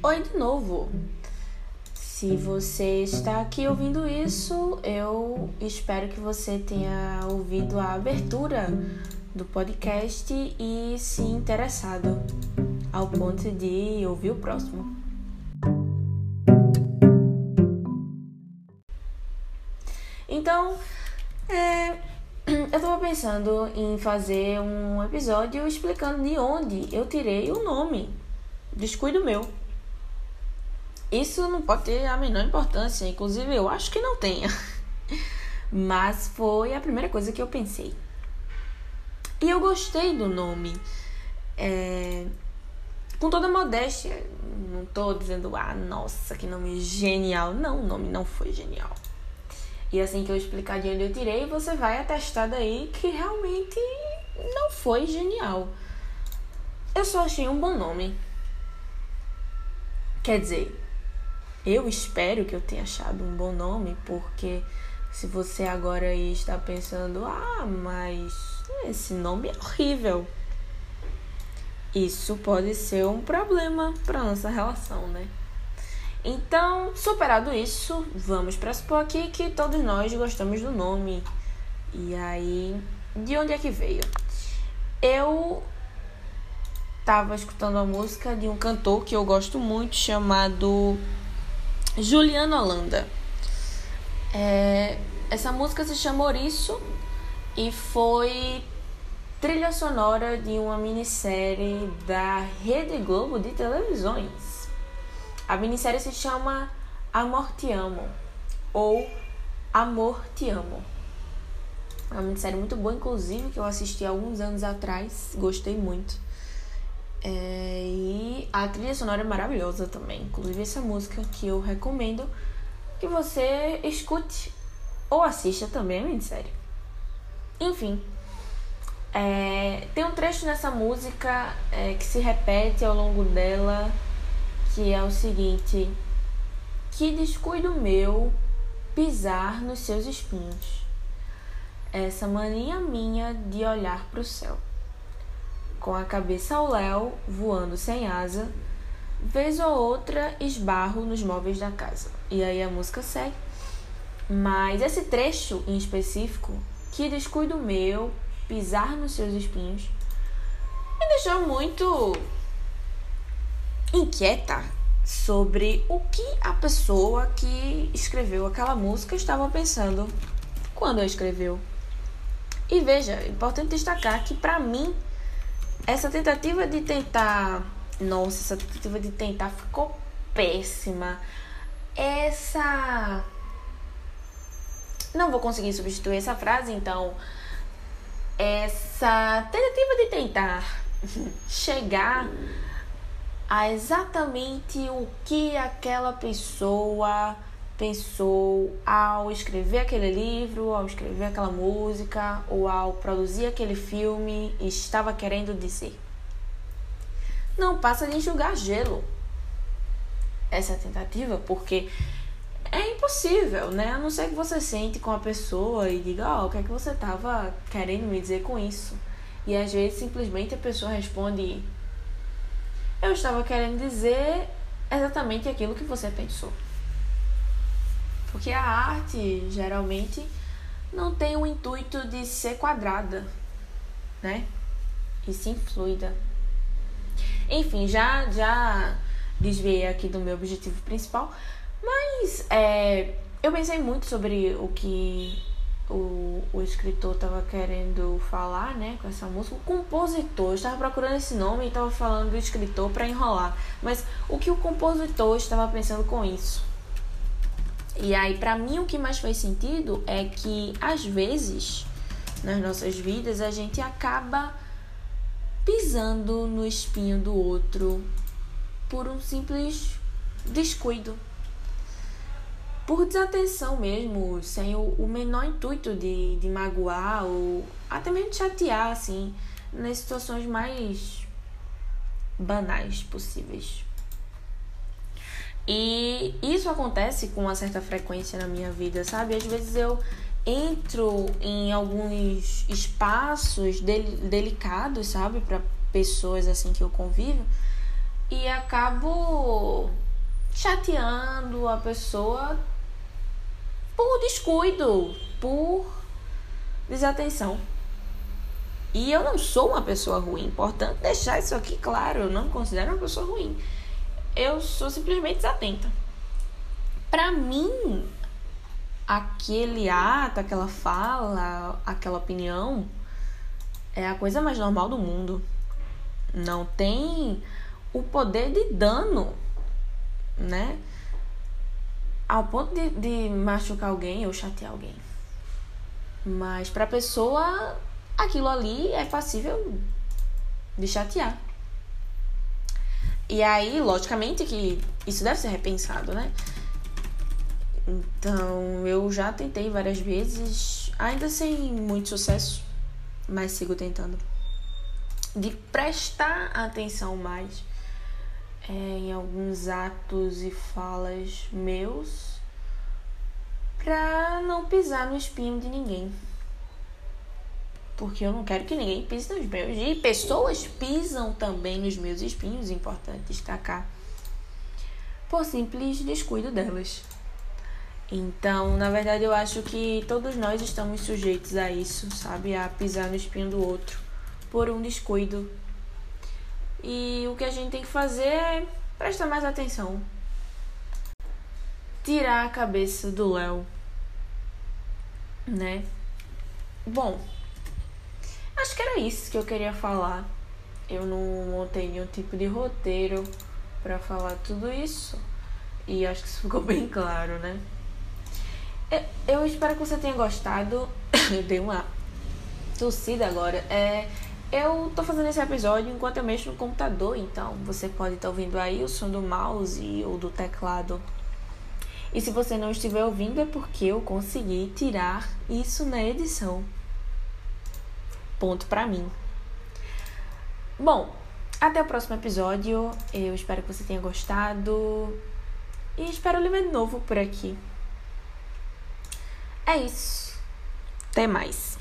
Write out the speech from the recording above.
Oi de novo. Se você está aqui ouvindo isso, eu espero que você tenha ouvido a abertura do podcast e se interessado ao ponto de ouvir o próximo. Então, é, eu tava pensando em fazer um episódio explicando de onde eu tirei o nome. Descuido meu. Isso não pode ter a menor importância, inclusive eu acho que não tenha. Mas foi a primeira coisa que eu pensei. E eu gostei do nome. É... Com toda modéstia, não tô dizendo, ah, nossa, que nome genial. Não, o nome não foi genial. E assim que eu explicar de onde eu tirei, você vai atestar daí que realmente não foi genial. Eu só achei um bom nome. Quer dizer, eu espero que eu tenha achado um bom nome, porque se você agora aí está pensando, ah, mas esse nome é horrível. Isso pode ser um problema para nossa relação, né? Então, superado isso, vamos para supor aqui que todos nós gostamos do nome. E aí, de onde é que veio? Eu tava escutando a música de um cantor que eu gosto muito chamado Juliano Holanda. É, essa música se chama Ouriço e foi trilha sonora de uma minissérie da Rede Globo de televisões. A minissérie se chama Amor Te Amo ou Amor Te Amo. É uma minissérie muito boa, inclusive, que eu assisti alguns anos atrás, gostei muito. É, e a trilha sonora é maravilhosa também. Inclusive essa música que eu recomendo que você escute ou assista também a minissérie. Enfim, é, tem um trecho nessa música é, que se repete ao longo dela que é o seguinte: que descuido meu pisar nos seus espinhos. Essa mania minha de olhar para o céu. Com a cabeça ao léu, voando sem asa, vez ou outra esbarro nos móveis da casa. E aí a música segue. Mas esse trecho em específico, que descuido meu, pisar nos seus espinhos, me deixou muito inquieta sobre o que a pessoa que escreveu aquela música estava pensando quando escreveu. E veja, é importante destacar que para mim essa tentativa de tentar, nossa, essa tentativa de tentar ficou péssima. Essa não vou conseguir substituir essa frase, então essa tentativa de tentar chegar a exatamente o que aquela pessoa pensou ao escrever aquele livro, ao escrever aquela música ou ao produzir aquele filme estava querendo dizer. Não passa de enxugar gelo essa tentativa, porque é impossível, né? A não ser que você sente com a pessoa e diga, ó, oh, o que é que você estava querendo me dizer com isso? E às vezes simplesmente a pessoa responde, eu estava querendo dizer exatamente aquilo que você pensou. Porque a arte geralmente não tem o intuito de ser quadrada, né? E sim fluida. Enfim, já já desviei aqui do meu objetivo principal, mas é, eu pensei muito sobre o que o, o escritor estava querendo falar, né, com essa música. O compositor, eu estava procurando esse nome e estava falando do escritor para enrolar. Mas o que o compositor estava pensando com isso? E aí, para mim, o que mais faz sentido é que às vezes nas nossas vidas a gente acaba pisando no espinho do outro por um simples descuido por desatenção mesmo, sem o, menor intuito de, de magoar ou até mesmo de chatear, assim, nas situações mais banais possíveis. E isso acontece com uma certa frequência na minha vida, sabe? Às vezes eu entro em alguns espaços del delicados, sabe, para pessoas assim que eu convivo, e acabo chateando a pessoa por descuido, por desatenção. E eu não sou uma pessoa ruim, portanto, deixar isso aqui claro, eu não considero uma pessoa ruim. Eu sou simplesmente desatenta. Para mim, aquele ato, aquela fala, aquela opinião é a coisa mais normal do mundo. Não tem o poder de dano, né? Ao ponto de, de machucar alguém ou chatear alguém. Mas para a pessoa, aquilo ali é passível de chatear. E aí, logicamente, que isso deve ser repensado, né? Então, eu já tentei várias vezes, ainda sem muito sucesso, mas sigo tentando. De prestar atenção mais é, em alguns atos e falas meus pra não pisar no espinho de ninguém. Porque eu não quero que ninguém pise nos meus. E pessoas pisam também nos meus espinhos, importante destacar. Por simples descuido delas. Então, na verdade, eu acho que todos nós estamos sujeitos a isso, sabe? A pisar no espinho do outro por um descuido. E o que a gente tem que fazer é prestar mais atenção. Tirar a cabeça do Léo né? Bom, acho que era isso que eu queria falar. Eu não montei nenhum tipo de roteiro para falar tudo isso. E acho que isso ficou bem claro, né? Eu espero que você tenha gostado. Eu dei uma tossida agora. É, eu tô fazendo esse episódio enquanto eu mexo no computador, então você pode estar tá ouvindo aí o som do mouse ou do teclado e se você não estiver ouvindo, é porque eu consegui tirar isso na edição. Ponto para mim. Bom, até o próximo episódio. Eu espero que você tenha gostado. E espero lhe ver novo por aqui. É isso. Até mais.